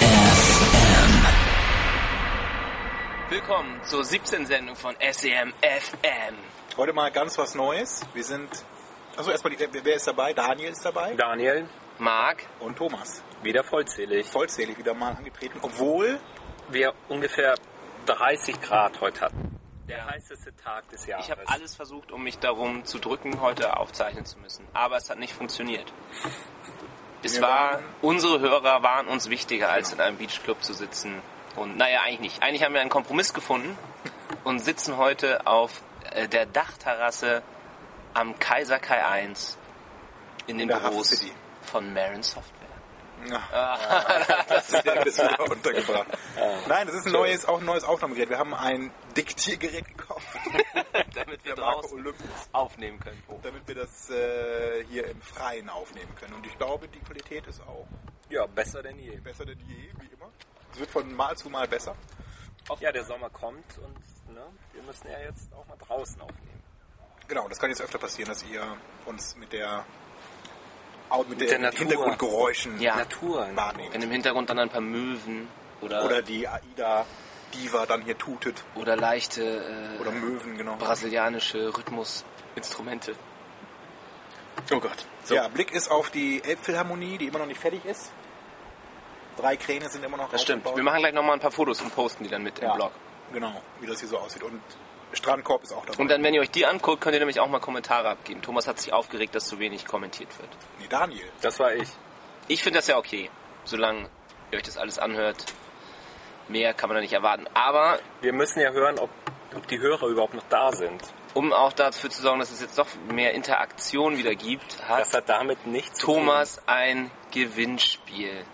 FM. Willkommen zur 17. Sendung von SEM FM. Heute mal ganz was Neues. Wir sind. Also erstmal, wer ist dabei? Daniel ist dabei Daniel, Marc, und Thomas. wieder vollzählig. Vollzählig wieder mal angetreten, obwohl Wir ungefähr 30 Grad heute hatten. Der heißeste Tag des Jahres. ich habe alles versucht, um mich darum zu drücken, heute aufzeichnen zu müssen. Aber es hat nicht funktioniert. Es war, unsere Hörer waren uns wichtiger, als in einem Beachclub zu sitzen. Und naja, eigentlich nicht. Eigentlich haben wir einen Kompromiss gefunden und sitzen heute auf äh, der Dachterrasse am Kaiser Kai 1 in den Hafen Büros von Marin Software. Ja, das ist wieder untergebracht. Nein, das ist ein neues, auch ein neues Aufnahmegerät. Wir haben ein Diktiergerät gekauft, damit wir draußen Olympus, aufnehmen können. Oh. damit wir das äh, hier im Freien aufnehmen können. Und ich glaube, die Qualität ist auch ja, besser denn je. besser denn je, wie immer. Es wird von Mal zu Mal besser. Ja, der Sommer kommt und ne, wir müssen ja jetzt auch mal draußen aufnehmen. Genau, das kann jetzt öfter passieren, dass ihr uns mit der Au- mit, der der, Natur. Hintergrundgeräuschen Ja. Natur. wahrnehmt. Wenn im Hintergrund dann ein paar Möwen oder, Oder die AIDA Diva dann hier tutet. oder leichte äh, Oder Möwen, genau. brasilianische Rhythmusinstrumente. Oh Gott. So, Ja, Blick ist auf die Elbphilharmonie, die immer noch nicht fertig ist. Drei Kräne sind immer noch das stimmt. Wir machen gleich nochmal ein paar Fotos und posten die dann mit ja, im Blog. Genau, wie das hier so aussieht. Und Strandkorb ist auch dabei. Und dann, wenn ihr euch die anguckt, könnt ihr nämlich auch mal Kommentare abgeben. Thomas hat sich aufgeregt, dass zu wenig kommentiert wird. nee, Daniel. Das war ich. Ich finde das ja okay, solange ihr euch das alles anhört. Mehr kann man da nicht erwarten. Aber Wir müssen ja hören, ob, ob die Hörer überhaupt noch da sind. um auch dafür zu sorgen, dass es jetzt doch mehr Interaktion wieder gibt, hat Das hat damit nichts zu Thomas ein Gewinnspiel.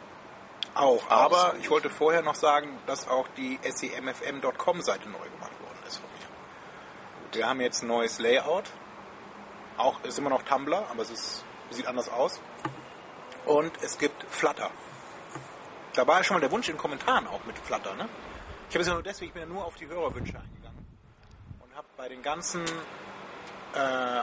Auch. Aber Aus- ich wollte vorher noch sagen, dass auch die semfm.com-Seite neu gemacht worden ist von mir. Wir haben jetzt ein neues Layout. Auch ist immer noch Tumblr, aber es ist, sieht anders aus. Und es gibt Flutter. Da war ja schon mal der Wunsch in den Kommentaren auch mit Flutter, ne? Ich habe es ja nur deswegen, ich bin ja nur auf die Hörerwünsche eingegangen. Und habe bei den ganzen äh,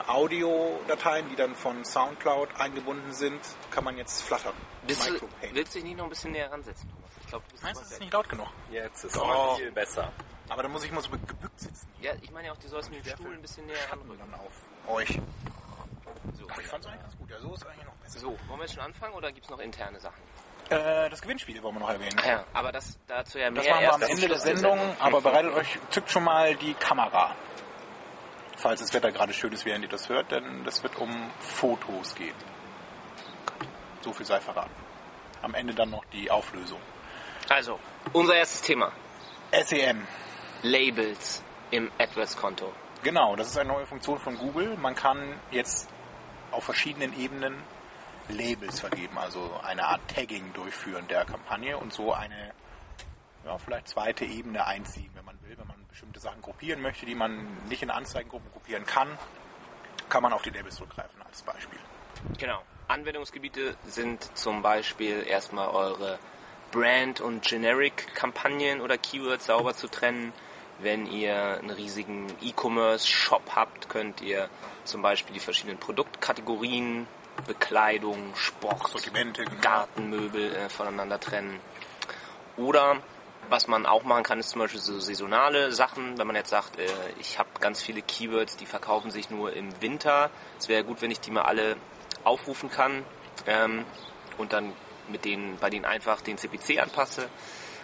Audiodateien, die dann von Soundcloud eingebunden sind, kann man jetzt fluttern. Bist du, willst du dich nicht noch ein bisschen näher ransetzen, Thomas? Ich glaube, du bist Meinst du, weit ist nicht laut genug? Jetzt ist es viel besser. Aber dann muss ich mal so gebückt sitzen. Ja, ich meine ja auch, du sollst mit dem Stuhl ein bisschen näher ranrücken. dann auf euch. So. Aber ich fand es eigentlich ganz gut. Ja, so ist eigentlich noch besser. so, wollen wir jetzt schon anfangen oder gibt es noch interne Sachen? Äh, das Gewinnspiel wollen wir noch erwähnen. Ja, aber das dazu ja mehr Das machen wir am Ende der Schluss Sendung, aber bereitet euch, zückt schon mal die Kamera. Falls das Wetter gerade schön ist, während ihr das hört, denn das wird um Fotos gehen. So viel sei verraten. Am Ende dann noch die Auflösung. Also, unser erstes Thema. SEM. Labels im AdWords-Konto. Genau, das ist eine neue Funktion von Google. Man kann jetzt auf verschiedenen Ebenen Labels vergeben, also eine Art Tagging durchführen der Kampagne und so eine ja, vielleicht zweite Ebene einziehen, wenn man will, wenn man bestimmte Sachen gruppieren möchte, die man nicht in Anzeigengruppen gruppieren kann, kann man auf die Labels zurückgreifen als Beispiel. Genau. Anwendungsgebiete sind zum Beispiel erstmal eure Brand- und Generic-Kampagnen oder Keywords sauber zu trennen. Wenn ihr einen riesigen E-Commerce-Shop habt, könnt ihr zum Beispiel die verschiedenen Produktkategorien, Bekleidung, Sport, Sortimente, genau. Gartenmöbel äh, voneinander trennen. Oder was man auch machen kann, ist zum Beispiel so saisonale Sachen. Wenn man jetzt sagt, äh, ich habe ganz viele Keywords, die verkaufen sich nur im Winter. Es wäre gut, wenn ich die mal alle aufrufen kann ähm, und dann mit denen, bei denen einfach den CPC anpasse,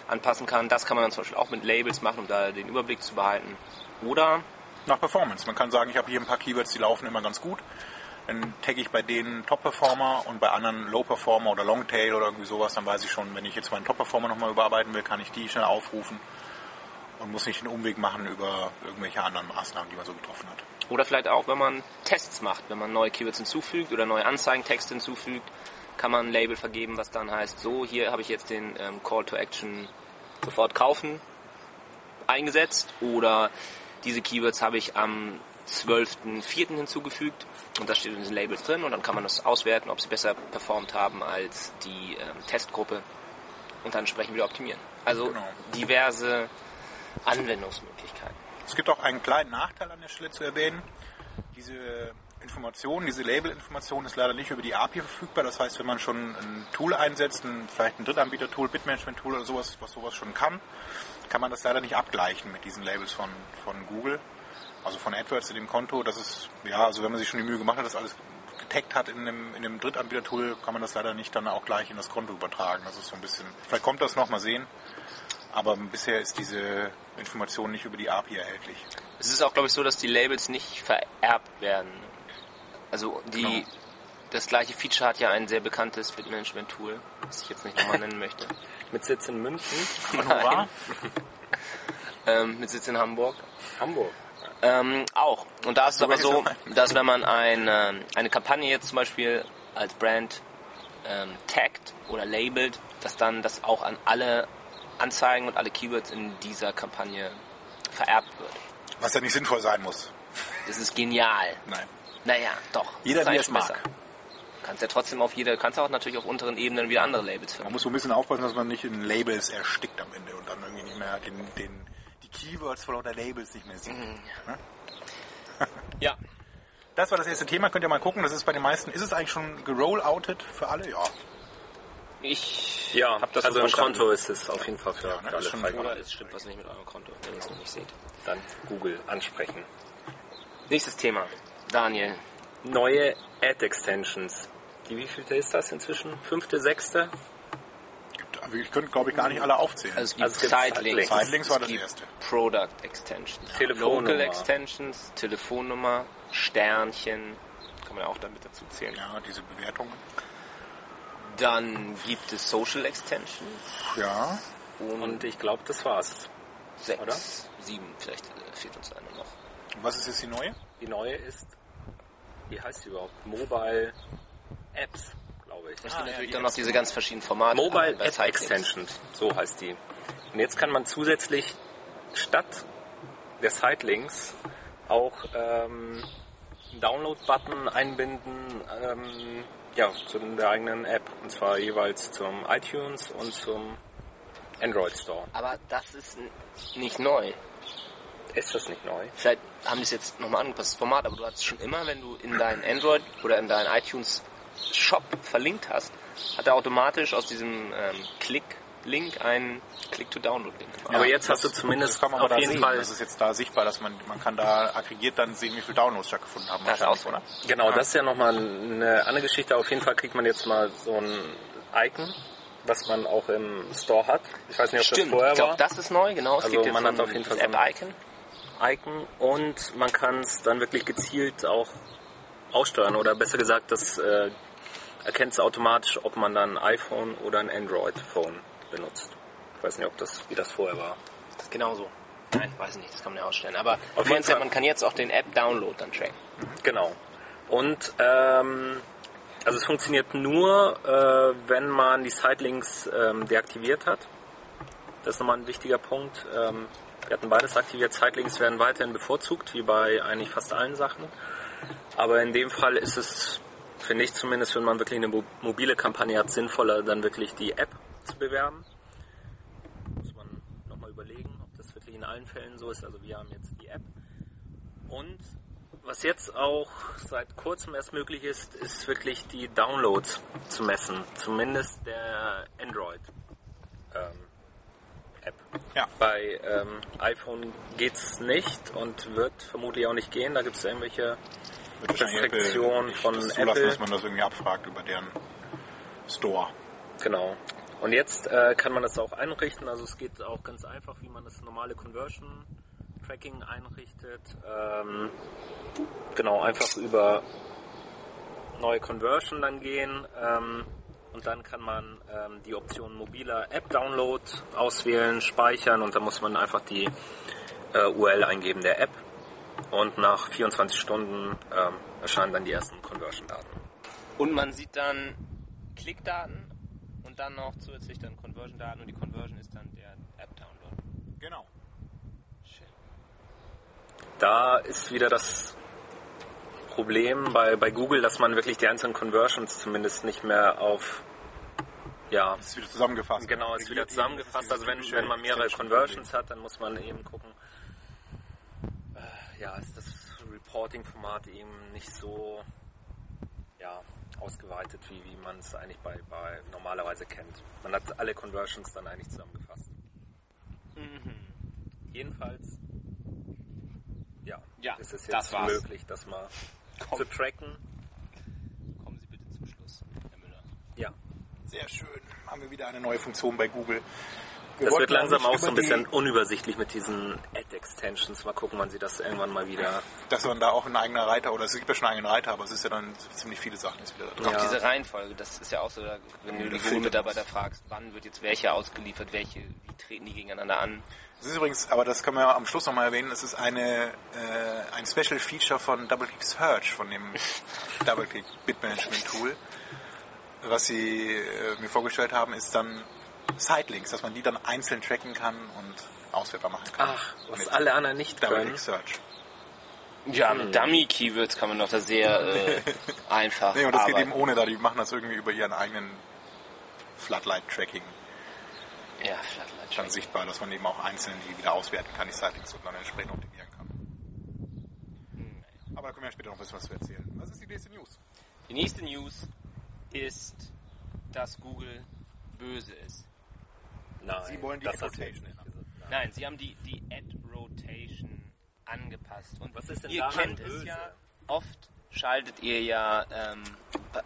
anpassen kann. Das kann man dann zum Beispiel auch mit Labels machen, um da den Überblick zu behalten. Oder Nach Performance. Man kann sagen, ich habe hier ein paar Keywords, die laufen immer ganz gut. Dann tagge ich bei denen Top-Performer und bei anderen Low-Performer oder Longtail oder irgendwie sowas. Dann weiß ich schon, wenn ich jetzt meinen Top-Performer nochmal überarbeiten will, kann ich die schnell aufrufen und muss nicht den Umweg machen über irgendwelche anderen Maßnahmen, die man so getroffen hat. Oder vielleicht auch, wenn man Tests macht, wenn man neue Keywords hinzufügt oder neue Anzeigentexte hinzufügt, kann man ein Label vergeben, was dann heißt, so, hier habe ich jetzt den ähm, Call to Action sofort kaufen eingesetzt oder diese Keywords habe ich am 12.04. hinzugefügt und das steht in diesen Labels drin und dann kann man das auswerten, ob sie besser performt haben als die ähm, Testgruppe und dann entsprechend wieder optimieren. Also Genau. diverse Anwendungsmöglichkeiten. Es gibt auch einen kleinen Nachteil an der Stelle zu erwähnen. Diese Information, diese Label-Information ist leider nicht über die API verfügbar. Das heißt, wenn man schon ein Tool einsetzt, ein, vielleicht ein Drittanbieter-Tool, Bitmanagement-Tool oder sowas, was sowas schon kann, kann man das leider nicht abgleichen mit diesen Labels von, von Google. Also von AdWords in dem Konto. Das ist, ja, also wenn man sich schon die Mühe gemacht hat, das alles getaggt hat in einem, in einem Drittanbieter-Tool, kann man das leider nicht dann auch gleich in das Konto übertragen. Das ist so ein bisschen, vielleicht kommt das noch, mal sehen. Aber bisher ist diese Information nicht über die API erhältlich. Es ist auch, glaube ich, so, dass die Labels nicht vererbt werden. Also die, Genau. das gleiche Feature hat ja ein sehr bekanntes Bitmanagement-Tool, das ich jetzt nicht nochmal nennen möchte. Mit Sitz in München, Honorar? Ähm, mit Sitz in Hamburg. Hamburg. Ähm, auch. Und da ist es aber so, dass wenn man ein, ähm, eine Kampagne jetzt zum Beispiel als Brand ähm, taggt oder labelt, dass dann das auch an alle Anzeigen und alle Keywords in dieser Kampagne vererbt wird. Was ja nicht sinnvoll sein muss. Das ist genial. Nein. Naja, doch. Jeder, wie es mag. besser. Kannst ja trotzdem auf jeder, kannst auch natürlich auf unteren Ebenen wieder andere Labels Man finden. muss so ein bisschen aufpassen, dass man nicht in Labels erstickt am Ende und dann irgendwie nicht mehr den, den, Keywords von lauter Labels nicht mehr sieht. Mhm. Ne? Ja. Das war das erste Thema, könnt ihr mal gucken. Das ist bei den meisten, ist es eigentlich schon gerolloutet für alle? Ja. Ich Ja, hab das also so im. Konto ist es auf jeden Fall für, Ja, ne, für alle freigegeben. Oder es stimmt was nicht mit eurem Konto, wenn ihr es noch nicht seht. Dann Google ansprechen. Nächstes Thema. Daniel. Neue Ad-Extensions. Die wievielte ist das inzwischen? Fünfte, sechste? Also Ich könnte, glaube ich, gar nicht alle aufzählen. Also es gibt Also es gibt Sidelinks. Sidelinks. War es das gibt erste. Product Extensions. Telefonnummer. Local Extensions, Telefonnummer, Sternchen. Kann man ja auch damit dazu zählen. ja, diese Bewertungen. Dann gibt es Social Extensions. Ja. Und, Und ich glaube, das war's. sechs, oder? sieben, vielleicht äh, fehlt uns eine noch. Und was ist jetzt die neue? Die neue ist, wie heißt die überhaupt? Mobile Apps, glaube ich. Es gibt ja, natürlich die dann noch diese ganz verschiedenen Formate. Mobile App. Extensions, so heißt die. Und jetzt kann man zusätzlich statt der Sidelinks auch ähm, einen Download-Button einbinden ähm, ja, zu der eigenen App. Und zwar jeweils zum iTunes und zum Android Store. Aber das ist nicht neu. Ist das nicht neu? Vielleicht haben die es jetzt nochmal angepasst, das Format, aber du hattest schon immer, wenn du in deinen Android oder in deinen iTunes Shop verlinkt hast, hat er automatisch aus diesem ähm, Klick-Link einen Click-to-Download-Link gemacht. Aber Ja, jetzt hast du zumindest das kann man auf jeden sehen. Fall Das ist jetzt da sichtbar, dass man, man kann da aggregiert dann sehen, wie viele Downloads stattgefunden haben. Das auch oder? Genau, Ja. das ist ja nochmal eine andere Geschichte. Auf jeden Fall kriegt man jetzt mal so ein Icon, was man auch im Store hat. Ich weiß nicht, ob Stimmt, das vorher ich glaube, war. das ist neu, genau. Es Also gibt jetzt man hat auf jeden Fall so ein- App-Icon. Icon und man kann es dann wirklich gezielt auch aussteuern oder besser gesagt, das äh, erkennt es automatisch, ob man dann ein iPhone oder ein Android-Phone benutzt. Ich weiß nicht, ob das wie das vorher war. Das ist genauso. Nein, weiß nicht, das kann man ja ausstellen. Aber Auf jeden Fall. man kann jetzt auch den App-Download dann tracken. Genau. Und ähm, also es funktioniert nur, äh, wenn man die Sidelinks ähm, deaktiviert hat. Das ist nochmal ein wichtiger Punkt. Ähm, wir hatten beides aktiviert. Sidelinks werden weiterhin bevorzugt, wie bei eigentlich fast allen Sachen. Aber in dem Fall ist es, finde ich zumindest, wenn man wirklich eine mo- mobile Kampagne hat, sinnvoller, dann wirklich die App zu bewerben. Muss man nochmal überlegen, ob das wirklich in allen Fällen so ist. Also wir haben jetzt die App. Und was jetzt auch seit kurzem erst möglich ist, ist wirklich die Downloads zu messen. Zumindest der Android ähm, App. Ja. Bei ähm, iPhone geht's nicht und wird vermutlich auch nicht gehen. Da gibt es irgendwelche Restriktion von das zulassen, Apple. dass man das irgendwie abfragt über deren Store. Genau. Und jetzt äh, kann man das auch einrichten. Also es geht auch ganz einfach, wie man das normale Conversion Tracking einrichtet. Ähm, genau, einfach über neue Conversion dann gehen. Ähm, und dann kann man ähm, die Option mobiler App Download auswählen, speichern und dann muss man einfach die äh, URL eingeben der App. Und nach 24 Stunden ähm, erscheinen dann die ersten Conversion-Daten. Und man sieht dann Klickdaten und dann noch zusätzlich dann Conversion-Daten und die Conversion ist dann der App-Download. Genau. Schön. Da ist wieder das Problem bei, bei Google, dass man wirklich die einzelnen Conversions zumindest nicht mehr auf ja, Das ist wieder zusammengefasst. Genau, ist wieder zusammengefasst. Also wenn, wenn man mehrere Conversions hat, dann muss man eben gucken, ja, ist das Reporting-Format eben nicht so ja, ausgeweitet, wie, wie man es eigentlich bei, bei normalerweise kennt. Man hat alle Conversions dann eigentlich zusammengefasst. Jedenfalls, ja, Ja, ist es das jetzt war's. möglich, das mal Komm. zu tracken. Kommen Sie bitte zum Schluss, Herr Müller. Ja, Sehr schön. Haben wir wieder eine neue Funktion bei Google. Wir das wird langsam auch so ein bisschen unübersichtlich mit diesen Ad-Extensions. Mal gucken, wann sie das irgendwann mal wieder Dass man da auch ein eigener Reiter, oder es gibt ja schon einen eigenen Reiter, aber es ist ja dann ziemlich viele Sachen jetzt wieder da drin. Auch Ja. diese Reihenfolge, das ist ja auch so, wenn du die Das Google-Mitarbeiter fragst, wann wird jetzt welche ausgeliefert, welche, wie treten die gegeneinander an. Es ist übrigens, aber das können wir ja am Schluss nochmal erwähnen, es ist eine, äh, ein Special Feature von DoubleClick Search, von dem DoubleClick Bitmanagement Tool. Was sie äh, mir vorgestellt haben, ist dann Sitelinks, dass man die dann einzeln tracken kann und auswertbar machen kann. Ach, was Mit alle anderen nicht können. DoubleClick Search. Ja, mit Dummy-Keywords kann man doch da sehr äh, einfach Nee, und das geht arbeiten. eben ohne da, die machen das irgendwie über ihren eigenen Floodlight-Tracking Ja, Flatlight. dann sichtbar, dass man eben auch einzeln die wieder auswerten kann, die Sitelinks und dann entsprechend optimieren kann. Aber da können wir ja später noch ein bisschen was zu erzählen. Was ist die nächste News? Die nächste News ist, dass Google böse ist. Nein, Sie wollen die das nicht ändern. gesagt. Nein, sie haben die, die Ad-Rotation angepasst. Und Was ist denn ihr daran kennt es böse? ja, oft schaltet ihr ja ähm,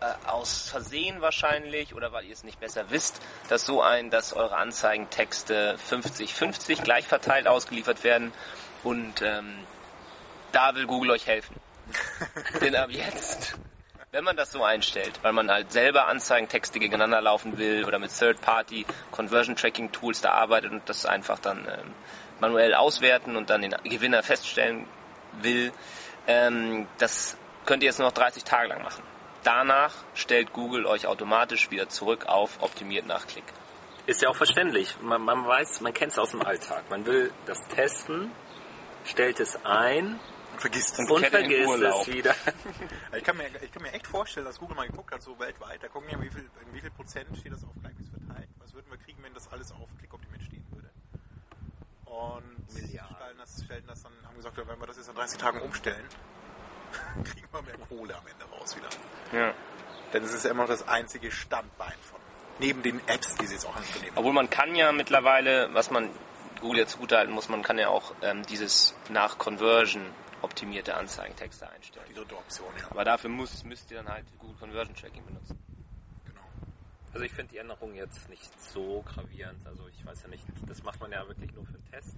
äh, aus Versehen wahrscheinlich oder weil ihr es nicht besser wisst, dass so ein, dass eure Anzeigentexte 50-50 gleich verteilt ausgeliefert werden und ähm, da will Google euch helfen. Denn ab jetzt, wenn man das so einstellt, weil man halt selber Anzeigentexte gegeneinander laufen will oder mit Third-Party Conversion Tracking Tools da arbeitet und das einfach dann ähm, manuell auswerten und dann den Gewinner feststellen will, ähm, das könnt ihr jetzt nur noch 30 Tage lang machen. Danach stellt Google euch automatisch wieder zurück auf optimiert nach Klick. Ist ja auch verständlich. Man, man weiß, man kennt es aus dem Alltag. Man will das testen, stellt es ein vergisst es. Und vergisst es wieder. Ich kann, mir, ich kann mir echt vorstellen, dass Google mal geguckt hat, so weltweit. Da gucken ja, wie viel, in wie viel Prozent steht das auf gleichmäßig verteilt. Was würden wir kriegen, wenn das alles auf klickoptimiert stehen würde? Und Milliarden. stellen das, stellen das dann, haben gesagt, wenn wir das jetzt in 30 Tagen umstellen, kriegen wir mehr Kohle am Ende raus wieder. Ja. Denn es ist ja immer noch das einzige Standbein von. Neben den Apps, die sie jetzt auch angenehmen. Obwohl man kann ja mittlerweile, was man Google jetzt zugutehalten muss, man kann ja auch ähm, dieses nach Conversion optimierte Anzeigentexte einstellen. Die dritte Option, ja. Aber dafür muss, müsst ihr dann halt Google Conversion Tracking benutzen. Genau. Also ich finde die Änderung jetzt nicht so gravierend. Also ich weiß ja nicht, das macht man ja wirklich nur für einen Test.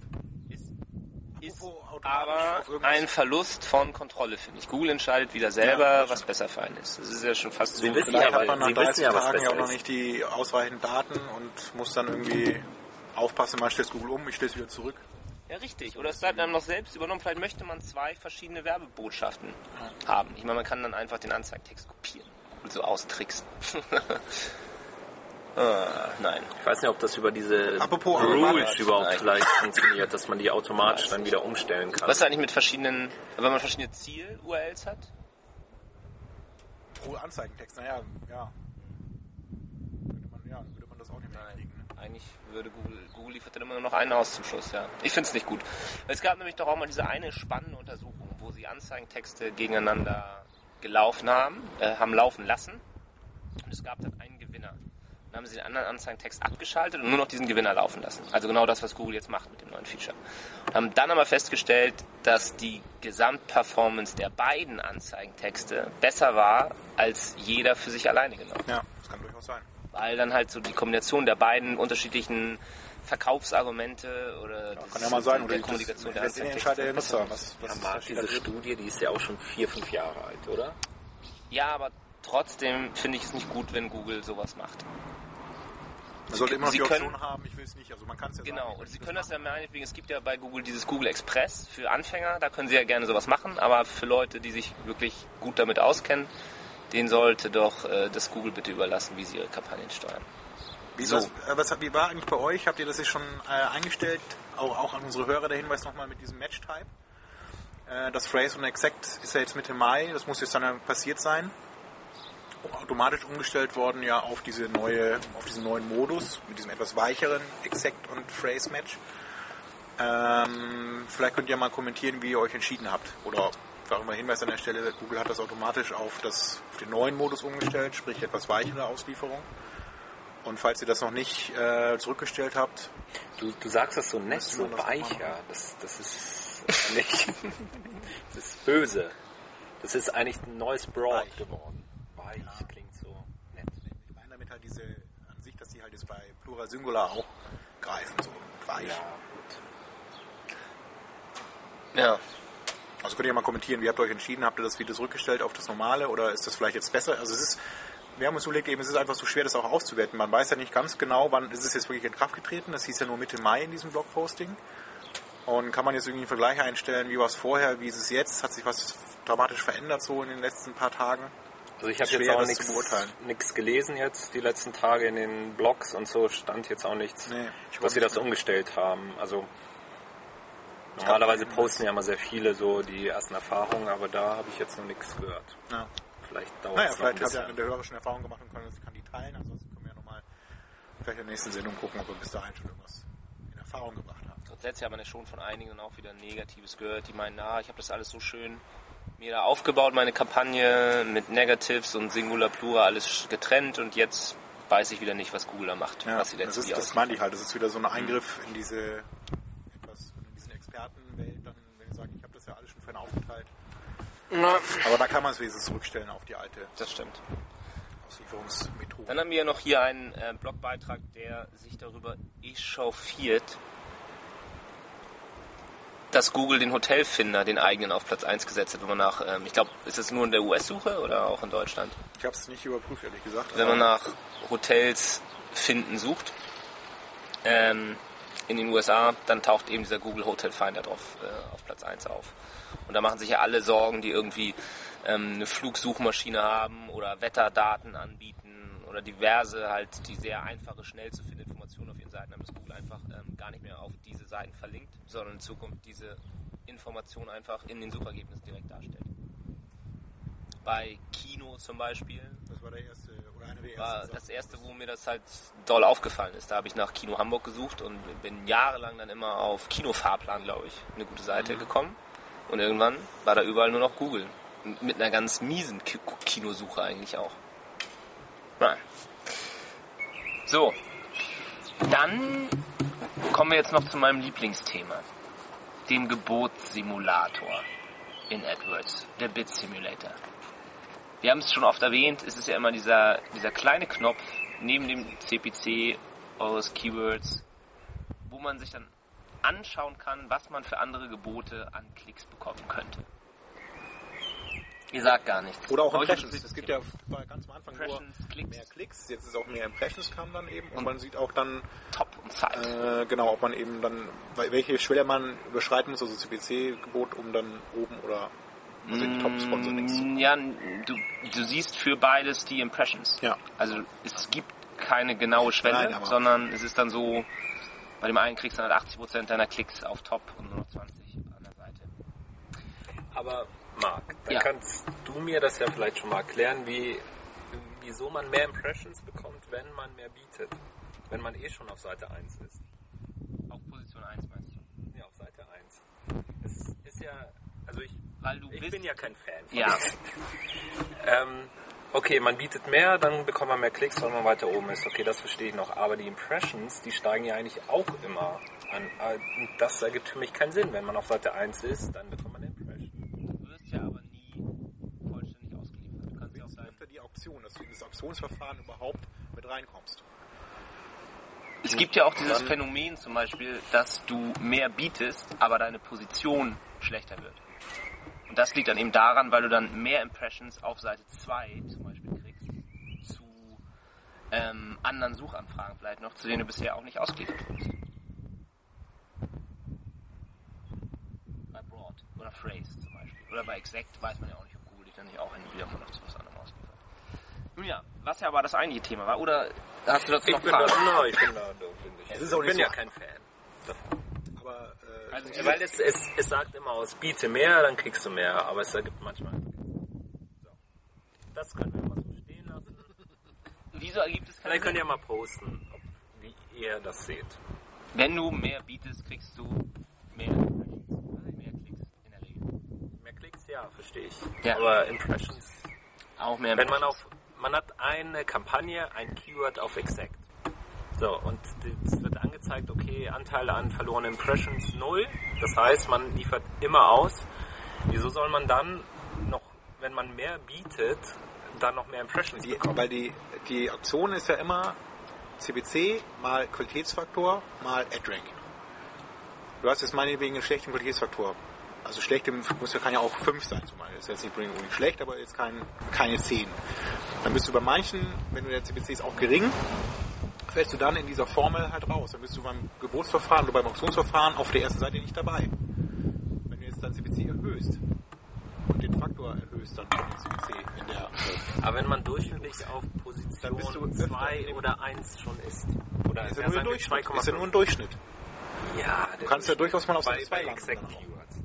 Ist, ist aber ein Verlust von Kontrolle, finde ich. Google entscheidet wieder selber, Ja, was besser für einen ist. Das ist ja schon fast so. Sie wissen Vielleicht Ja, hat man nach Sie wissen 30 ja, Tagen ja auch noch nicht die ausreichenden Daten und muss dann irgendwie aufpassen, man stellt Google um, ich stelle es wieder zurück. Ja, richtig. Oder es bleibt einem noch selbst übernommen. Vielleicht möchte man zwei verschiedene Werbebotschaften haben. Ich meine, man kann dann einfach den Anzeigentext kopieren und so austricksen. ah, nein. Ich weiß nicht, ob das über diese Apropos Rules überhaupt Nein. vielleicht funktioniert, dass man die automatisch dann wieder umstellen kann. Was ist eigentlich mit verschiedenen, wenn man verschiedene Ziel-URLs hat? Pro Anzeigentext, naja, ja. Könnte man, ja, würde man das auch nicht mehr kriegen. Ne? Eigentlich würde Google, Google liefert dann immer nur noch einen aus zum Schluss, ja. Ich finde es nicht gut. Es gab nämlich doch auch mal diese eine spannende Untersuchung, wo sie Anzeigentexte gegeneinander gelaufen haben, äh, haben laufen lassen. Und es gab dann einen Gewinner. Dann haben sie den anderen Anzeigentext abgeschaltet und nur noch diesen Gewinner laufen lassen. Also genau das, was Google jetzt macht mit dem neuen Feature. Und haben dann aber festgestellt, dass die Gesamtperformance der beiden Anzeigentexte besser war als jeder für sich alleine genommen Ja, das kann durchaus sein. Weil dann halt so die Kombination der beiden unterschiedlichen Verkaufsargumente oder des- Kann ja mal sein, oder der die- Kommunikation der letztendlich Anzeigentexte entscheidet der Nutzer, ist. was, was Ja, ist Marc, diese. Studie, die ist ja auch schon vier, fünf Jahre alt, oder? Ja, aber trotzdem finde ich es nicht gut, wenn Google sowas macht. Man sollte immer noch Sie die können- Option haben, ich will es nicht. Also man kann es ja Genau, sagen, und Sie können das machen. ja meinetwegen, es gibt ja bei Google dieses Google Express für Anfänger, da können Sie ja gerne sowas machen, aber für Leute, die sich wirklich gut damit auskennen, Den sollte doch äh, das Google bitte überlassen, wie sie ihre Kampagnen steuern. Wie, So. was, äh, was, wie war eigentlich bei euch? Habt ihr das jetzt schon äh, eingestellt? Auch, auch an unsere Hörer der Hinweis nochmal mit diesem Match-Type. Äh, das Phrase und Exact ist ja jetzt Mitte Mai. Das muss jetzt dann passiert sein. Automatisch umgestellt worden ja auf diese neue, auf diesen neuen Modus mit diesem etwas weicheren Exact und Phrase Match. Ähm, vielleicht könnt ihr mal kommentieren, wie ihr euch entschieden habt. Oder auch mal Hinweis an der Stelle, Google hat das automatisch auf, das, auf den neuen Modus umgestellt, sprich etwas weichere Auslieferung. Und falls ihr das noch nicht äh, zurückgestellt habt, Du, du sagst das so nett, so wir das ja. Das, das ist nicht. das ist böse. Das ist eigentlich ein neues Broad Weich. geworden. Weich klingt so nett. ich meine damit halt diese an sich, dass die halt jetzt bei Plural Singular auch greifen, so weich. Ja. Ja. Also könnt ihr mal kommentieren, wie habt ihr euch entschieden? Habt ihr das wieder zurückgestellt auf das normale oder ist das vielleicht jetzt besser? Also es ist, wir haben uns überlegt, eben, es ist einfach so schwer, das auch auszuwerten. Man weiß ja nicht ganz genau, wann ist es jetzt wirklich in Kraft getreten. Das hieß ja nur Mitte Mai in diesem Blogposting. Und kann man jetzt irgendwie einen Vergleich einstellen, wie war es vorher, wie ist es jetzt? Hat sich was dramatisch verändert so in den letzten paar Tagen? Also ich habe jetzt auch nichts gelesen jetzt die letzten Tage in den Blogs und so stand jetzt auch nichts, Nee, ich was sie das nicht. umgestellt haben. Also normalerweise posten ja immer sehr viele so die ersten Erfahrungen, aber da habe ich jetzt noch nichts gehört. Ja. Vielleicht dauert Naja, es noch ein vielleicht habt ihr der Hörer schon Erfahrung gemacht und können, kann die teilen. Ansonsten können wir ja nochmal vielleicht in der nächsten Sendung gucken, ob wir bis dahin schon irgendwas in Erfahrung gebracht haben. Grundsätzlich man ja schon von einigen auch wieder Negatives gehört, die meinen, na, ich habe das alles so schön mir da aufgebaut, meine Kampagne mit Negatives und Singular Plural alles getrennt und jetzt weiß ich wieder nicht, was Google da macht, Ja, was sie das, ist, das meine ich halt. Das ist wieder so ein Eingriff in diese Expertenwelt, dann, wenn die sagen, ich habe das ja alles schon vorhin aufgeteilt. Aber da kann man es wenigstens zurückstellen auf die alte Das stimmt. Auslieferungsmethode. Dann haben wir noch hier einen äh, Blogbeitrag, der sich darüber echauffiert, dass Google den Hotelfinder, den eigenen, auf Platz 1 gesetzt hat, wenn man nach, ähm, ich glaube, ist es nur in der US-Suche oder auch in Deutschland? Ich habe es nicht überprüft, ehrlich gesagt. Wenn man nach Hotels finden sucht, ähm, in den USA, dann taucht eben dieser Google Hotel Finder drauf, äh, auf Platz 1 auf. Und da machen sich ja alle Sorgen, die irgendwie ähm, eine Flugsuchmaschine haben oder Wetterdaten anbieten oder diverse halt die sehr einfache, schnell zu finden Informationen auf ihren Seiten haben, dass Google einfach ähm, gar nicht mehr auf diese Seiten verlinkt, sondern in Zukunft diese Informationen einfach in den Suchergebnissen direkt darstellt. Bei Kino zum Beispiel Das war der erste, oder eine der war das erste, wo mir das halt doll aufgefallen ist. Da habe ich nach Kino Hamburg gesucht und bin jahrelang dann immer auf Kinofahrplan, glaube ich, eine gute Seite Mhm. gekommen. Und irgendwann war da überall nur noch Google. Mit einer ganz miesen Ki- Kinosuche eigentlich auch. Nein. So. Dann kommen wir jetzt noch zu meinem Lieblingsthema. Dem Geburtssimulator in AdWords. Der Bit Simulator. Wir haben es schon oft erwähnt, es ist ja immer dieser, dieser kleine Knopf neben dem CPC eures Keywords, wo man sich dann anschauen kann, was man für andere Gebote an Klicks bekommen könnte. Ihr sagt gar nichts. Oder auch Impressions. Es gibt ja war ganz am Anfang nur Klicks. mehr Klicks. Jetzt ist auch mehr Impressions kam dann eben. Und, Und- man sieht auch dann, Top und Zeit. äh, genau, ob man eben dann, welche Schwelle man überschreiten muss, also CPC-Gebot, um dann oben oder also die Top-Sponsorings Mm, Ja, du, du siehst für beides die Impressions. Ja. Also es gibt keine genaue Schwelle, Nein, sondern es ist dann so, bei dem einen kriegst du dann halt 80% deiner Klicks auf Top und nur noch 20 an der Seite. Aber Marc, dann Ja. kannst du mir das ja vielleicht schon mal erklären, wie, wieso man mehr Impressions bekommt, wenn man mehr bietet. Wenn man eh schon auf Seite 1 ist. Auf Position 1 meinst du? Ja, auf Seite 1. Es ist ja, also ich, Weil du ich bist- bin ja kein Fan. Von Ja. ähm, okay, man bietet mehr, dann bekommt man mehr Klicks, weil man weiter oben ist. Okay, das verstehe ich noch. Aber die Impressions, die steigen ja eigentlich auch immer an. Und Das ergibt für mich keinen Sinn. Wenn man auf Seite 1 ist, dann bekommt man eine Impression. Du wirst ja aber nie vollständig ausgeliefert. Du kannst ja auch Das ist sagen, öfter die Auktion, dass du in das Auktionsverfahren überhaupt mit reinkommst. es gibt ja auch dieses Phänomen zum Beispiel, dass du mehr bietest, aber deine Position schlechter wird. Und das liegt dann eben daran, weil du dann mehr Impressions auf Seite 2 zum Beispiel kriegst zu ähm, anderen Suchanfragen vielleicht noch, zu denen du bisher auch nicht ausgeliefert wurdest. Bei Broad oder Phrase zum Beispiel. Oder bei Exact weiß man ja auch nicht, ob Google dich dann nicht auch hin und wieder mal noch zu was anderem ausliefert. Ja, was ja aber das eigentliche Thema war. Oder hast du dazu Ich noch bin da, Fragen? no, ich bin da, bin ich. Es ist auch ich bin nicht ja so- kein Fan. Also, weil es, es, es sagt immer aus, biete mehr, dann kriegst du mehr, aber es ergibt manchmal. So. Das können wir mal so stehen lassen. Wieso ergibt es keinen Vielleicht könnt ihr mal posten, ob, wie ihr das seht. Wenn du mehr bietest, kriegst du mehr Impressions. Also mehr Klicks in der Regel. Mehr Klicks, ja, verstehe ich. Ja. Aber Impressions. Auch mehr Wenn man auf, man hat eine Kampagne, ein Keyword auf Exact. So, und wird angezeigt, okay, Anteile an verlorenen Impressions null. Das heißt, man liefert immer aus. Wieso soll man dann noch, wenn man mehr bietet, dann noch mehr Impressions die, bekommen? weil die, die Option ist ja immer CPC mal Qualitätsfaktor mal Ad-Ranking. Du hast jetzt meinetwegen einen schlechten Qualitätsfaktor. Also schlecht muss ja, kann ja auch 5 sein zum Beispiel. Das ist jetzt nicht unbedingt schlecht, aber jetzt kein, keine 10. Dann bist du bei manchen, wenn du der CPC ist auch gering, fällst du dann in dieser Formel halt raus. Dann bist du beim Gebotsverfahren oder beim Auktionsverfahren auf der ersten Seite nicht dabei. Wenn du jetzt dein CPC erhöhst und den Faktor erhöhst, dann von dem CPC in der Aber wenn man durchschnittlich auf Position öfter 2 in dem- oder 1 schon ist. Oder ist ja nur. Ist ja nur ein 2,5. Durchschnitt. Ja, Du kannst ja durchaus mal auf bei, Seite 2 bei. Exact. Keywords.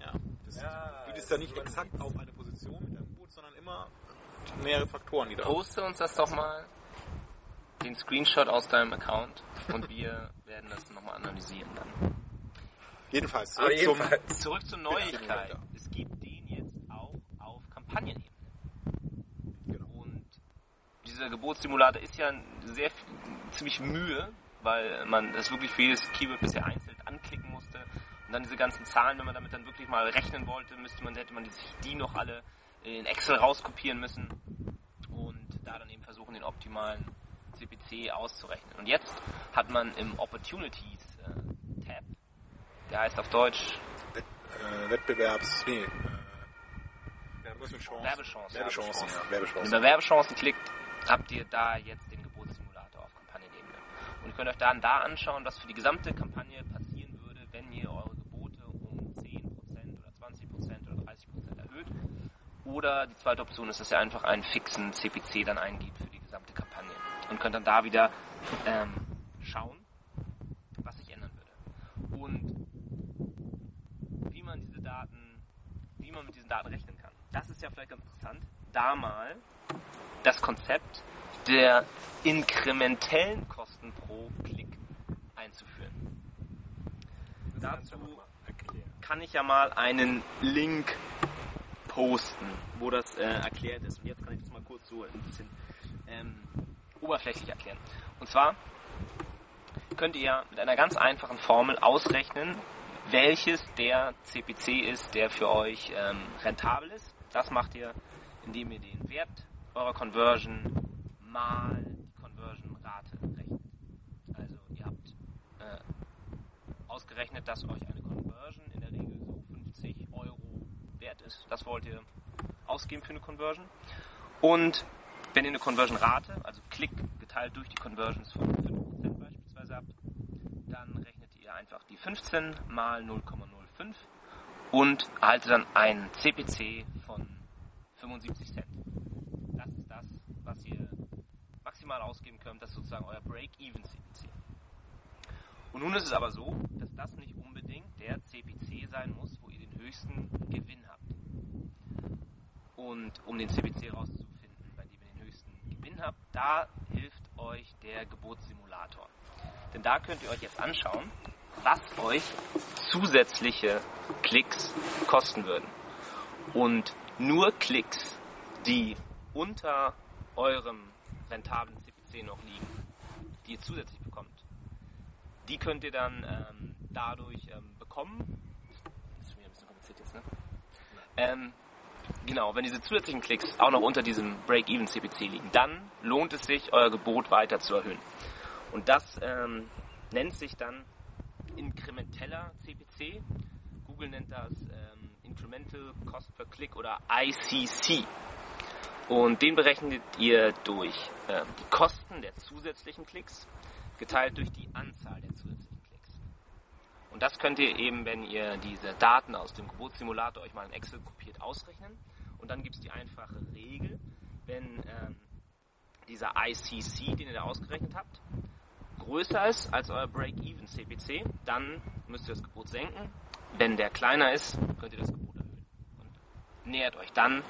Ja. Das Ja, du bist ja nicht exakt auf eine Position mit deinem Boot, sondern immer mehrere Faktoren, die da Poste uns das doch mal, den Screenshot aus deinem Account und wir werden das nochmal analysieren dann. Jedenfalls, Aber zurück zum, jedenfalls, Zurück zur Neuigkeit. Es gibt den jetzt auch auf Kampagnenebene. Genau. Und dieser Gebotssimulator ist ja sehr ziemlich Mühe, weil man das wirklich für jedes Keyword bisher einzeln anklicken musste. Und dann diese ganzen Zahlen, wenn man damit dann wirklich mal rechnen wollte, müsste man, hätte man sich die noch alle in Excel rauskopieren müssen und da dann eben versuchen, den optimalen CPC auszurechnen. Und jetzt hat man im Opportunities äh, Tab, der heißt auf Deutsch äh, Wettbewerbs... Nee, äh, was mit Chancen? Werbechancen. Werbechancen, ja. Wenn ihr Werbechancen. Werbechancen klickt, habt ihr da jetzt den Gebotssimulator auf Kampagnenebene. Und ihr könnt euch dann da anschauen, was für die gesamte Kampagne passieren würde, wenn ihr eure Gebote um 10% oder 20% oder 30% erhöht. Oder die zweite Option ist, dass ihr einfach einen fixen CPC dann eingibt Und könnt dann da wieder ähm, schauen, was sich ändern würde. Und wie man diese Daten, wie man mit diesen Daten rechnen kann. Das ist ja vielleicht ganz interessant, da mal das Konzept der inkrementellen Kosten pro Klick einzuführen. Dazu kann ich ja mal einen Link posten, wo das äh, erklärt ist. Und jetzt kann ich das mal kurz so ein bisschen ähm, oberflächlich erklären. Und zwar könnt ihr mit einer ganz einfachen Formel ausrechnen, welches der CPC ist, der für euch ähm, rentabel ist. Das macht ihr, indem ihr den Wert eurer Conversion mal die Conversion-Rate rechnet. Also ihr habt äh, ausgerechnet, dass euch eine Conversion in der Regel so 50 Euro wert ist. Das wollt ihr ausgeben für eine Conversion. Und wenn ihr eine Conversion-Rate, also Klick geteilt durch die Conversions von 5% beispielsweise habt, dann rechnet ihr einfach die 15 mal 0,05 und erhaltet dann einen CPC von 75 Cent. Das ist das, was ihr maximal ausgeben könnt. Das ist sozusagen euer Break-Even-CPC. Und nun ist es aber so, dass das nicht unbedingt der CPC sein muss, wo ihr den höchsten Gewinn habt. Und um den CPC rauszufinden, bei dem ihr den Gewinn habt, da hilft euch der Gebotssimulator. Denn da könnt ihr euch jetzt anschauen, was euch zusätzliche Klicks kosten würden. Und nur Klicks, die unter eurem rentablen CPC noch liegen, die ihr zusätzlich bekommt, die könnt ihr dann ähm, dadurch ähm, bekommen. Das ist schon wieder ein bisschen kompliziert jetzt, ne? Ähm, genau, wenn diese zusätzlichen Klicks auch noch unter diesem Break-Even-CPC liegen, dann lohnt es sich, euer Gebot weiter zu erhöhen. Und das ähm, nennt sich dann inkrementeller CPC. Google nennt das ähm, Incremental Cost per Click oder ICC. Und den berechnet ihr durch ähm, die Kosten der zusätzlichen Klicks geteilt durch die Anzahl der zusätzlichen. Und das könnt ihr eben, wenn ihr diese Daten aus dem Gebotssimulator euch mal in Excel kopiert, ausrechnen. Und dann gibt es die einfache Regel, wenn ähm, dieser ICC, den ihr da ausgerechnet habt, größer ist als euer Break-Even CPC, dann müsst ihr das Gebot senken. Wenn der kleiner ist, könnt ihr das Gebot erhöhen. Und nähert euch dann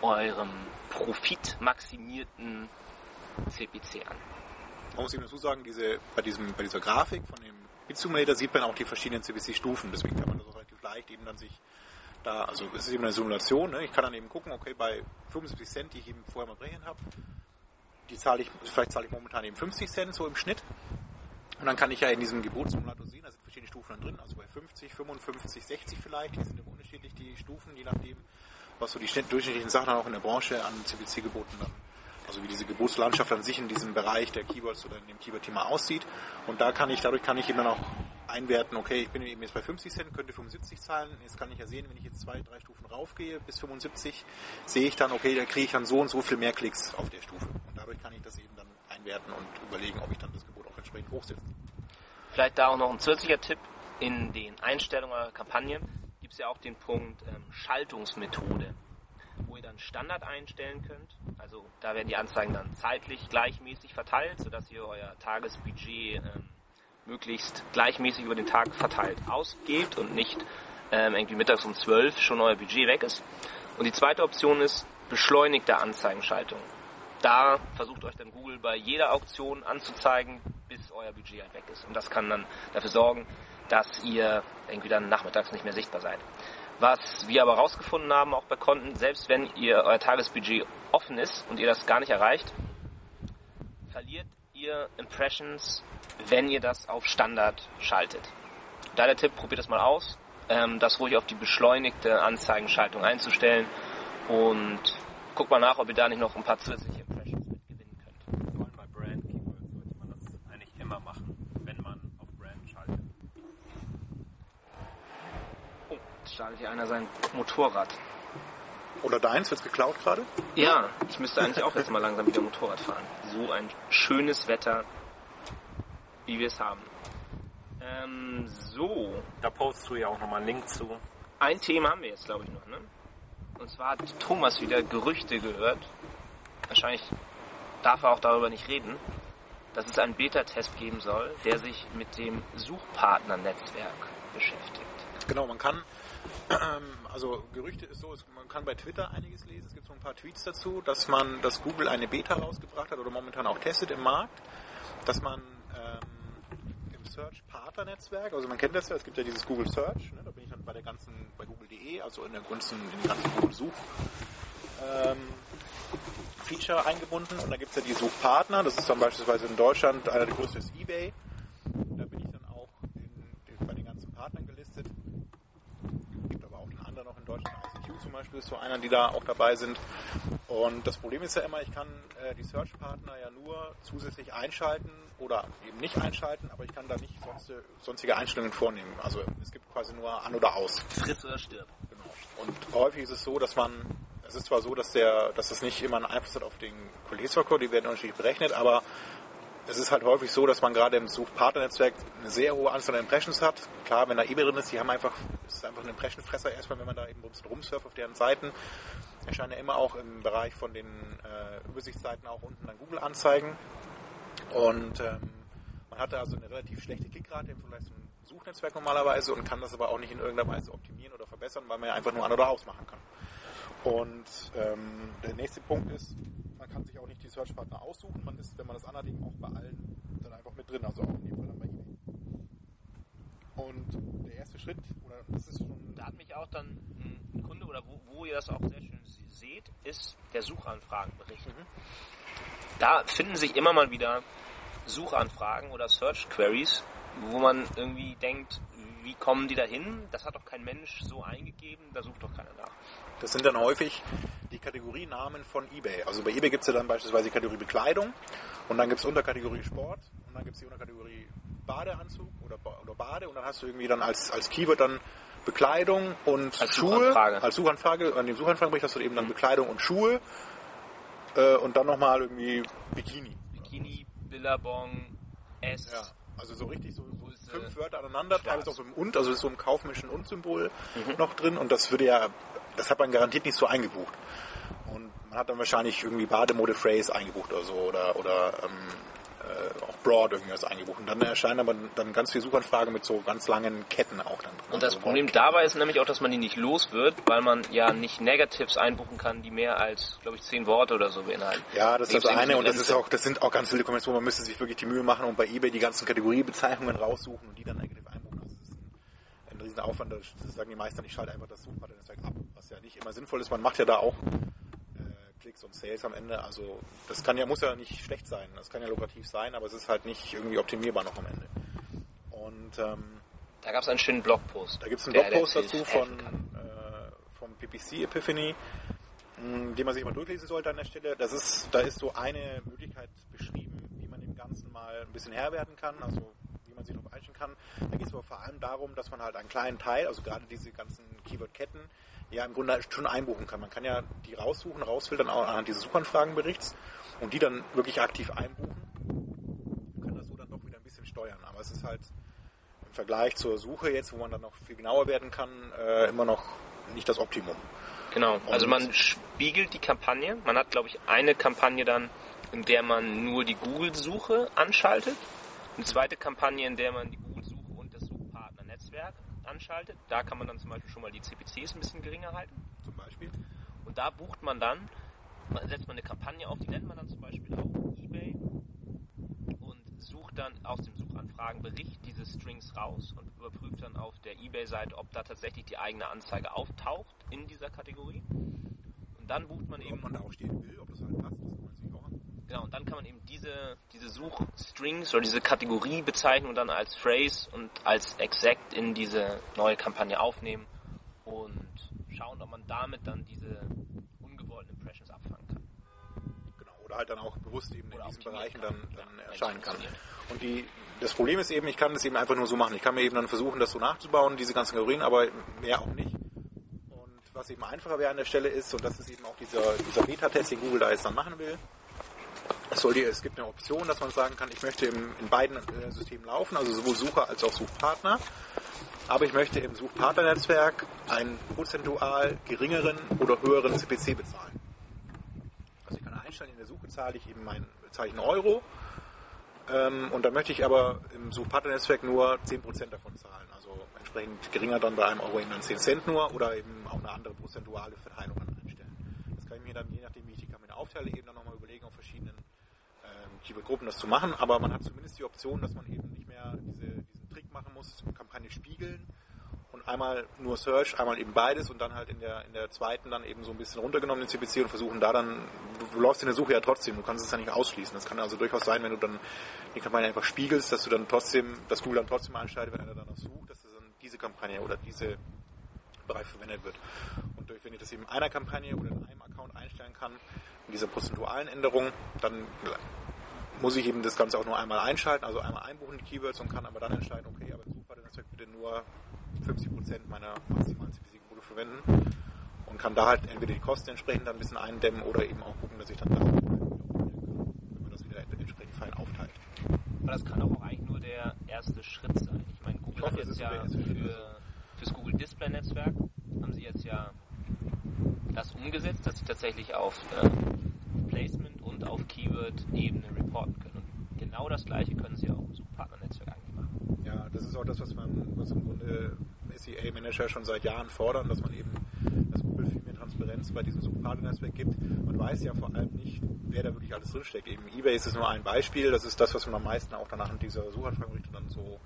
eurem profitmaximierten CPC an. Man muss eben dazu sagen, diese, bei, diesem, bei dieser Grafik von dem Bit-Simulator sieht man auch die verschiedenen CPC-Stufen. Deswegen kann man das auch relativ leicht eben dann sich da, also es ist eben eine Simulation. Ne? Ich kann dann eben gucken, okay, bei 75 Cent, die ich eben vorher mal berechnet habe, die zahle ich, vielleicht zahle ich momentan eben 50 Cent so im Schnitt. Und dann kann ich ja in diesem Gebotssimulator sehen, da sind verschiedene Stufen dann drin, also bei 50, 55, 60 vielleicht, die sind eben unterschiedlich, die Stufen, je nachdem, was so die schnitt- durchschnittlichen Sachen auch in der Branche an CPC-Geboten dann, also wie diese Gebotslandschaft an sich in diesem Bereich der Keywords oder in dem Keyword-Thema aussieht. Und da kann ich, dadurch kann ich eben dann auch einwerten, okay, ich bin eben jetzt bei 50 Cent, könnte 75 zahlen, jetzt kann ich ja sehen, wenn ich jetzt zwei, drei Stufen raufgehe bis 75, sehe ich dann, okay, da kriege ich dann so und so viel mehr Klicks auf der Stufe. Und dadurch kann ich das eben dann einwerten und überlegen, ob ich dann das Gebot auch entsprechend hochsetze. Vielleicht da auch noch ein zusätzlicher Tipp. In den Einstellungen eurer Kampagnen gibt es ja auch den Punkt ähm, Schaltungsmethode, dann Standard einstellen könnt. Also da werden die Anzeigen dann zeitlich gleichmäßig verteilt, sodass ihr euer Tagesbudget ähm, möglichst gleichmäßig über den Tag verteilt ausgebt und nicht ähm, irgendwie mittags um 12 schon euer Budget weg ist. Und die zweite Option ist beschleunigte Anzeigenschaltung. Da versucht euch dann Google bei jeder Auktion anzuzeigen, bis euer Budget halt weg ist. Und das kann dann dafür sorgen, dass ihr irgendwie dann nachmittags nicht mehr sichtbar seid. Was wir aber herausgefunden haben, auch bei Konten, selbst wenn ihr euer Tagesbudget offen ist und ihr das gar nicht erreicht, verliert ihr Impressions, wenn ihr das auf Standard schaltet. Da der Tipp, probiert das mal aus, ähm, das ruhig auf die beschleunigte Anzeigenschaltung einzustellen und guckt mal nach, ob ihr da nicht noch ein paar zusätzliche Impressions mit gewinnen könnt. Vor allem bei Brand Keywords sollte man das eigentlich immer machen, wenn man auf Brand schaltet. Startet hier einer sein Motorrad. Oder deins, wird's geklaut gerade? Ja, ich müsste eigentlich auch jetzt mal langsam wieder Motorrad fahren. So ein schönes Wetter, wie wir es haben. Ähm, so, Da postest du ja auch nochmal einen Link zu. ein Thema haben wir jetzt, glaube ich, noch. Ne? Und zwar hat Thomas wieder Gerüchte gehört. Wahrscheinlich darf er auch darüber nicht reden, dass es einen Beta-Test geben soll, der sich mit dem Suchpartner-Netzwerk beschäftigt. Genau, man kann, also Gerüchte ist so, man kann bei Twitter einiges lesen. Es gibt so ein paar Tweets dazu, dass man, dass Google eine Beta rausgebracht hat oder momentan auch testet im Markt, dass man ähm, im Search Partner Netzwerk, also man kennt das ja, es gibt ja dieses Google Search, ne, da bin ich dann bei der ganzen, bei Google.de, also in der ganzen, in den ganzen Google Such ähm, Feature eingebunden und da gibt es ja die Suchpartner, das ist dann beispielsweise in Deutschland einer der größten ist eBay. Da bin ich dann auch in, in, bei den ganzen Partnern gelistet. gibt aber auch den anderen noch in Deutschland. ICQ zum Beispiel ist so einer, die da auch dabei sind. Und das Problem ist ja immer, ich kann äh, die Search-Partner ja nur zusätzlich einschalten oder eben nicht einschalten, aber ich kann da nicht sonst, sonstige Einstellungen vornehmen. Also es gibt quasi nur an oder aus. Friss oder stirb. Genau. Und häufig ist es so, dass man, es ist zwar so, dass der, dass das nicht immer einen Einfluss hat auf den Qualitätsfaktor, die werden unterschiedlich berechnet, aber es ist halt häufig so, dass man gerade im Suchpartnernetzwerk eine sehr hohe Anzahl an Impressions hat. Klar, wenn da eBay drin ist, die haben einfach, es ist einfach ein Impressionfresser erstmal, wenn man da eben rumsurft auf deren Seiten. Erscheinen ja immer auch im Bereich von den äh, Übersichtsseiten auch unten dann Google-Anzeigen. Und ähm, man hat da also eine relativ schlechte Klickrate im Vergleich zum Suchnetzwerk normalerweise und kann das aber auch nicht in irgendeiner Weise optimieren oder verbessern, weil man ja einfach nur an oder aus machen kann. Und ähm, der nächste Punkt ist, kann sich auch nicht die Search-Partner aussuchen. Man ist, wenn man das anhat, eben auch bei allen dann einfach mit drin, also auch in dem Fall dann bei eBay. Und der erste Schritt, oder das ist schon Da hat mich auch dann ein Kunde, oder wo, wo ihr das auch sehr schön se- seht, ist der Suchanfragenbericht. Da finden sich immer mal wieder Suchanfragen oder Search Queries, wo man irgendwie denkt, wie kommen die da hin? Das hat doch kein Mensch so eingegeben, da sucht doch keiner nach. Das sind dann häufig die Kategorienamen von eBay. Also bei eBay gibt es ja dann beispielsweise die Kategorie Bekleidung und dann gibt es Unterkategorie Sport und dann gibt es die Unterkategorie Badeanzug oder, oder Bade und dann hast du irgendwie dann als, als Keyword dann Bekleidung und Als Schuhe. Suchanfrage. Als Suchanfrage. An dem Suchanfragenbericht hast du eben dann Bekleidung und Schuhe äh, und dann nochmal irgendwie Bikini. Bikini, Billabong, S. Ja, also so richtig so, so Größe, fünf Wörter aneinander, teilweise auch so im Und, also ist so im kaufmännischen Und-Symbol noch drin und das würde ja, das hat man garantiert nicht so eingebucht. Und man hat dann wahrscheinlich irgendwie Bademode Phrase eingebucht oder so oder, oder ähm, äh, auch Broad irgendwas eingebucht. Und dann erscheinen aber dann ganz viele Suchanfragen mit so ganz langen Ketten auch dann. Und das Also Problem dabei ist nämlich auch, dass man die nicht los wird, weil man ja nicht Negatives einbuchen kann, die mehr als, glaube ich, zehn Worte oder so beinhalten. Ja, das ist das eine und das ist auch, das sind auch ganz viele Kombinationen. Man müsste sich wirklich die Mühe machen und bei eBay die ganzen Kategoriebezeichnungen raussuchen und die dann negativ einbuchen. Also das ist riesen Aufwand. Das sagen die meisten, ich schalte einfach das Suchmaterial ab, was ja nicht immer sinnvoll ist. Man macht ja da auch äh, Klicks und Sales am Ende. Also das kann ja, muss ja nicht schlecht sein. Das kann ja lukrativ sein, aber es ist halt nicht irgendwie optimierbar noch am Ende. Und ähm, Da gab es einen schönen Blogpost. da gibt es einen Blogpost dazu von, äh, vom PPC Epiphany, mh, den man sich mal durchlesen sollte an der Stelle. Das ist, da ist so eine Möglichkeit beschrieben, wie man dem Ganzen mal ein bisschen Herr werden kann, also man sich darauf einstellen kann. Da geht es aber vor allem darum, dass man halt einen kleinen Teil, also gerade diese ganzen Keyword-Ketten, ja im Grunde schon einbuchen kann. Man kann ja die raussuchen, rausfiltern auch anhand dieses Suchanfragenberichts und die dann wirklich aktiv einbuchen. Man kann das so dann doch wieder ein bisschen steuern. Aber es ist halt im Vergleich zur Suche jetzt, wo man dann noch viel genauer werden kann, äh, immer noch nicht das Optimum. Genau, also man spiegelt die Kampagne. Man hat, glaube ich, eine Kampagne dann, in der man nur die Google-Suche anschaltet. Eine zweite Kampagne, in der man die Google-Suche und das Suchpartner-Netzwerk anschaltet. Da kann man dann zum Beispiel schon mal die CPCs ein bisschen geringer halten. Zum Beispiel. Und da bucht man dann, setzt man eine Kampagne auf, die nennt man dann zum Beispiel auf eBay und sucht dann aus dem Suchanfragenbericht diese Strings raus und überprüft dann auf der eBay-Seite, ob da tatsächlich die eigene Anzeige auftaucht in dieser Kategorie. Und dann bucht man eben Ob man da auch stehen will, ob das halt passt, das Genau, und dann kann man eben diese, diese Suchstrings oder diese Kategoriebezeichnung dann als Phrase und als Exact in diese neue Kampagne aufnehmen und schauen, ob man damit dann diese ungewollten Impressions abfangen kann. Genau. Oder halt dann auch bewusst eben Oder in diesen Bereichen kann. dann, dann Ja, erscheinen kann. Und die, das Problem ist eben, ich kann das eben einfach nur so machen. Ich kann mir eben dann versuchen, das so nachzubauen, diese ganzen Kategorien, aber mehr auch nicht. Und was eben einfacher wäre an der Stelle ist, und das ist eben auch dieser, dieser Beta-Test, den Google da jetzt dann machen will, soll die, es gibt eine Option, dass man sagen kann, ich möchte im, in beiden äh, Systemen laufen, also sowohl Sucher als auch Suchpartner. Aber ich möchte im Suchpartnernetzwerk einen prozentual geringeren oder höheren CPC bezahlen. Also ich kann einstellen, in der Suche zahle ich eben mein, einen Euro. Ähm, und dann möchte ich aber im Suchpartnernetzwerk nur 10% davon zahlen. Also entsprechend geringer dann bei einem Euro eben dann 10 Cent nur oder eben auch eine andere prozentuale Verteilung dann einstellen. Das kann ich mir dann, je nachdem wie ich die Kampagne aufteile, eben dann nochmal überlegen, auf verschiedenen ähm, Keyword-Gruppen das zu machen. Aber man hat zumindest die Option, dass man eben nicht mehr diese, diesen Trick machen muss, Kampagne spiegeln und einmal nur Search, einmal eben beides und dann halt in der, in der zweiten dann eben so ein bisschen runtergenommen den CPC und versuchen da dann, du, du läufst in der Suche ja trotzdem, du kannst es ja nicht ausschließen. Das kann also durchaus sein, wenn du dann die Kampagne einfach spiegelst, dass du dann trotzdem, dass Google dann trotzdem einschaltet, wenn einer danach sucht, dass das dann diese Kampagne oder diese Bereich verwendet wird. Und durch, wenn ich das eben in einer Kampagne oder in einem Account einstellen kann, in dieser prozentualen Änderung, dann muss ich eben das Ganze auch nur einmal einschalten, also einmal einbuchen die Keywords und kann aber dann entscheiden, okay, aber im Suchpartnernetzwerk bitte nur 50% meiner maximalen CPC-Quote verwenden und kann da halt entweder die Kosten entsprechend dann ein bisschen eindämmen oder eben auch gucken, dass ich dann da wenn man das wieder entsprechend fein aufteilt. Aber das kann auch eigentlich nur der erste Schritt sein. Ich meine, Google Ich hoffe, hat jetzt ja für, fürs Google Display Netzwerk haben sie jetzt ja das umgesetzt, dass sie tatsächlich auf äh, Placement und auf Keyword-Ebene reporten können. Und genau das gleiche können sie auch im Suchpartnernetzwerk eigentlich machen. Ja, das ist auch das, was man, was im Grunde SEA-Manager schon seit Jahren fordern, dass man eben, dass Google viel mehr Transparenz bei diesem Suchpartnernetzwerk gibt. Man weiß ja vor allem nicht, wer da wirklich alles drinsteckt. Eben eBay ist es nur ein Beispiel, das ist das, was man am meisten auch danach in dieser Suchanfragenberichte dann so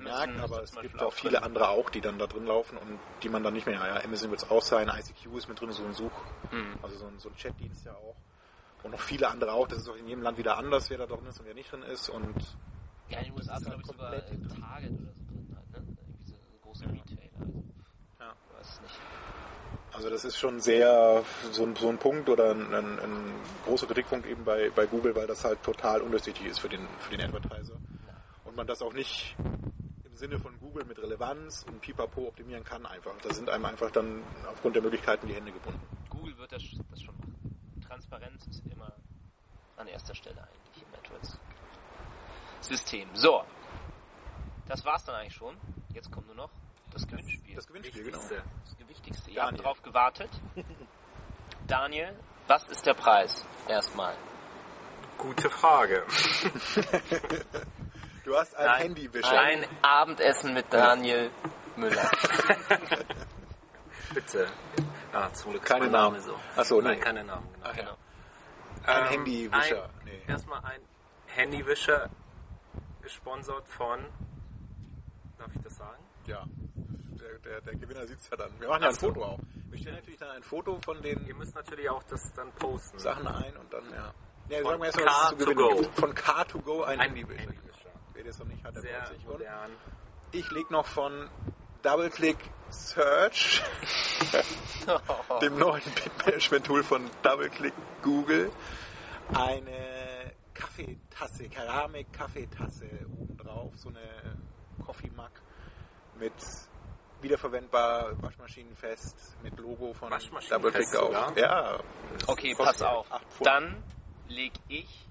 merkt, aber es gibt auch viele drin. andere auch, die dann da drin laufen und die man dann nicht mehr, ja, Amazon wird es auch sein, ICQ ist mit drin, so ein Such, Mhm. also so ein, so ein Chatdienst ja auch. Und noch viele andere auch, das ist auch in jedem Land wieder anders, wer da drin ist und wer nicht drin ist und Ja, in den USA ist, halt glaube ich, sogar komplett äh, Target oder so drin halt, ne? Irgendwie Retailer. Also, Ja. weiß nicht. Also das ist schon sehr so ein, so ein Punkt oder ein, ein, ein großer Kritikpunkt eben bei, bei Google, weil das halt total undurchsichtig ist für den, für den Advertiser. Und man das auch nicht im Sinne von Google mit Relevanz und Pipapo optimieren kann einfach. Da sind einem einfach dann aufgrund der Möglichkeiten die Hände gebunden. Google wird das, das schon machen. Transparenz ist immer an erster Stelle eigentlich im AdWords-System. So, das war's dann eigentlich schon. Jetzt kommt nur noch das Gewinnspiel. Das Gewinnspiel, genau. Das Gewichtigste. Ihr Daniel. habt drauf gewartet. Daniel, Was ist der Preis? Erstmal. Gute Frage. Du hast ein Nein. Handywischer. Ein Abendessen mit Daniel Müller. Bitte. Ah, zum Glück ist Keine mein Name Namen. so. Ach so, nee. Nein, keine Namen, genau. Ach ja. Ein Ähm, Handywischer. Ein, Nee. Erstmal ein Handywischer gesponsert von. Darf ich das sagen? Ja. Der, der, Gewinner sieht's ja dann. Wir machen ja ein. Foto auch. Wir stellen natürlich dann ein Foto von den Ihr müsst natürlich auch das dann posten. Sachen ein und dann, ja. Ja, Von sagen wir erstmal, es Car to go. Von Car2Go ein, Ein. Handywischer. Wer das noch nicht hat, der Sehr sich. Und modern. ich leg noch von DoubleClick Search, dem neuen Bitmanagement-Tool von DoubleClick Google, eine Kaffeetasse, Keramik-Kaffeetasse obendrauf, so eine Coffee Mug mit wiederverwendbar, waschmaschinenfest, mit Logo von DoubleClick auf. Ja. Okay, pass auf. Dann leg ich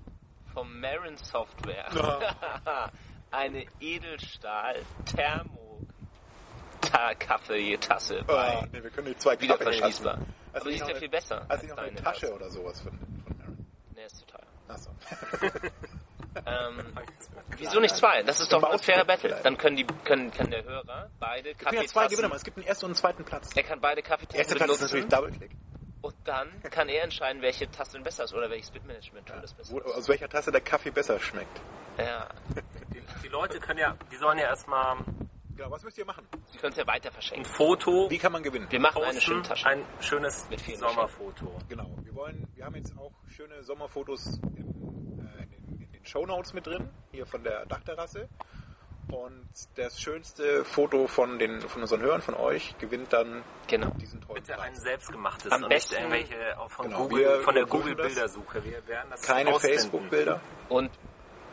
vom Marin Software eine Edelstahl Thermo Ta- Kaffeetasse Oh, bei. nee, wir können die zwei Wieder verschließbar. Aber du die ist noch ja eine- viel besser. Hast als du nicht noch eine Tasche Tasse. oder sowas von, von Aaron? Nee, ist zu teuer. Achso. Ähm, wieso nicht zwei? Das ist doch ein Maus- fairer Battle. vielleicht. Dann können die, können, kann der Hörer beide Es gibt ja zwei Gewinner, Kaffeetassen, es gibt einen ersten und einen zweiten Platz. er kann beide Kaffeetassen Platz ist natürlich benutzen Double-Click. und dann kann er entscheiden, welche Tasse denn besser ist oder welches Bitmanagement-Tool das besser ist. aus welcher Tasse der Kaffee besser schmeckt. Ja, Die, die Leute können ja, die sollen ja erstmal Genau, was müsst ihr machen? sie können es ja weiter ein verschenken. Foto Wie kann man gewinnen? Wir machen eine posten, schöne Tasche. ein schönes Sommerfoto. Genau, wir wollen, wir haben jetzt auch schöne Sommerfotos im, den, Shownotes mit drin, hier von der Dachterrasse. Und das schönste Foto von den von unseren Hörern, von euch, gewinnt dann Genau. diesen tollen Bitte ein selbstgemachtes Am und besten- irgendwelche auch von Genau, Google, wir von der überprüfen Google das. Bildersuche. Wir werden das Keine. Facebook-Bilder. Und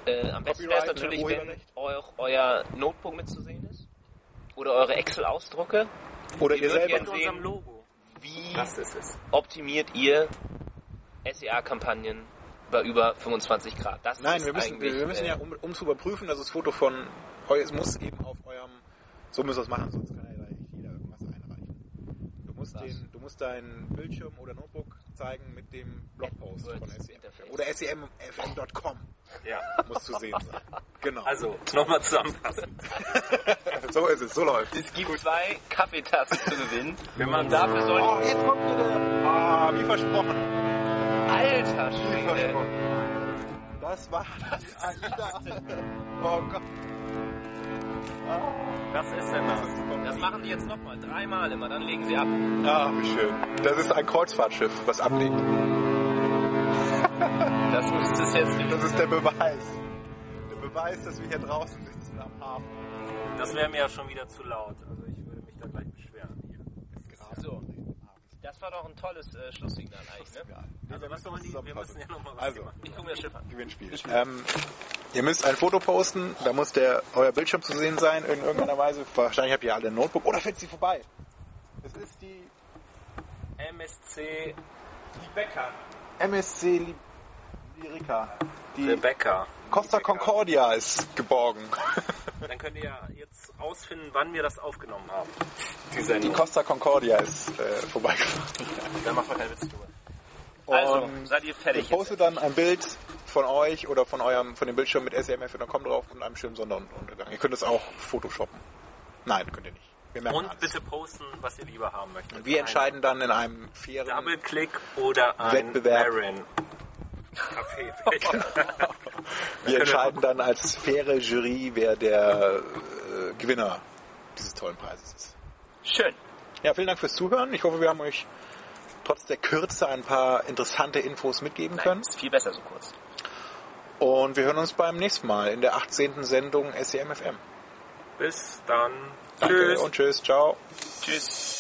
äh, am besten wäre es ne? natürlich, wenn auch euer Notebook mitzusehen ist. Oder eure Excel-Ausdrucke. Oder ihr selber. Mit unserem Logo. wie Das ist es. optimiert ihr SEA-Kampagnen bei über 25 Grad. Das Nein, ist wir müssen, wir müssen ja, um, um zu überprüfen, dass das Foto von euch, es muss eben auf eurem, so müssen wir es machen, sonst kann ja jeder irgendwas einreichen. Du musst, den, du musst deinen Bildschirm oder Notebook zeigen mit dem Blogpost AdWords von SEM. Interface. Oder semfm.com Ja. muss zu sehen sein. Genau. Also, nochmal zusammenfassen. so ist es, so läuft Es gibt zwei Kaffeetassen zu gewinnen. Wenn man dafür soll Oh, jetzt kommt wieder der, ah, wie versprochen. Alter Schwede. Das war das AIDA. Oh Gott. Was ist denn das? Das machen die jetzt nochmal. Dreimal immer, dann legen sie ab. Ah, wie schön. Das ist ein Kreuzfahrtschiff, was ablegt. Das müsste es jetzt Das ist der Beweis. Der Beweis, dass wir hier draußen sitzen am Hafen. Das wäre mir ja schon wieder zu laut. Also ich würde mich da gleich beschweren hier. So. Das war doch ein tolles äh, Schlusssignal eigentlich, ne? Also was wollen die? Wir müssen ja nochmal was Also, machen. Ich gucke mir das Schiff an. Gewinnspiel. Ähm, ihr müsst ein Foto posten, da muss der euer Bildschirm zu sehen sein in irgendeiner Weise. Wahrscheinlich habt ihr alle ein Notebook oder fällt sie vorbei. Es ist die MSC MSC Li-. Die Rebecca. Costa Concordia ist geborgen. Dann könnt ihr ja jetzt rausfinden, wann wir das aufgenommen haben. Die Die. Costa Concordia ist äh, vorbeigefahren. Dann machen wir keine Witze drüber. Also, Und seid ihr fertig Ihr postet dann ein Bild von euch oder von eurem von dem Bildschirm mit SMF.com drauf und einem schönen Sonnenuntergang. Ihr könnt es auch photoshoppen. Nein, könnt ihr nicht. Wir merken Und alles. bitte posten, was ihr lieber haben möchtet. Und wir entscheiden dann in einem fairen Double-Click oder ein Wettbewerb. Marin. Wir entscheiden dann als faire Jury, wer der äh, Gewinner dieses tollen Preises ist. Schön. Ja, vielen Dank fürs Zuhören. Ich hoffe, wir haben euch trotz der Kürze ein paar interessante Infos mitgeben Nein, können. ist viel besser so kurz. Und wir hören uns beim nächsten Mal in der 18. Sendung SEMFM. Bis dann. Danke Tschüss. und tschüss. Ciao. Tschüss.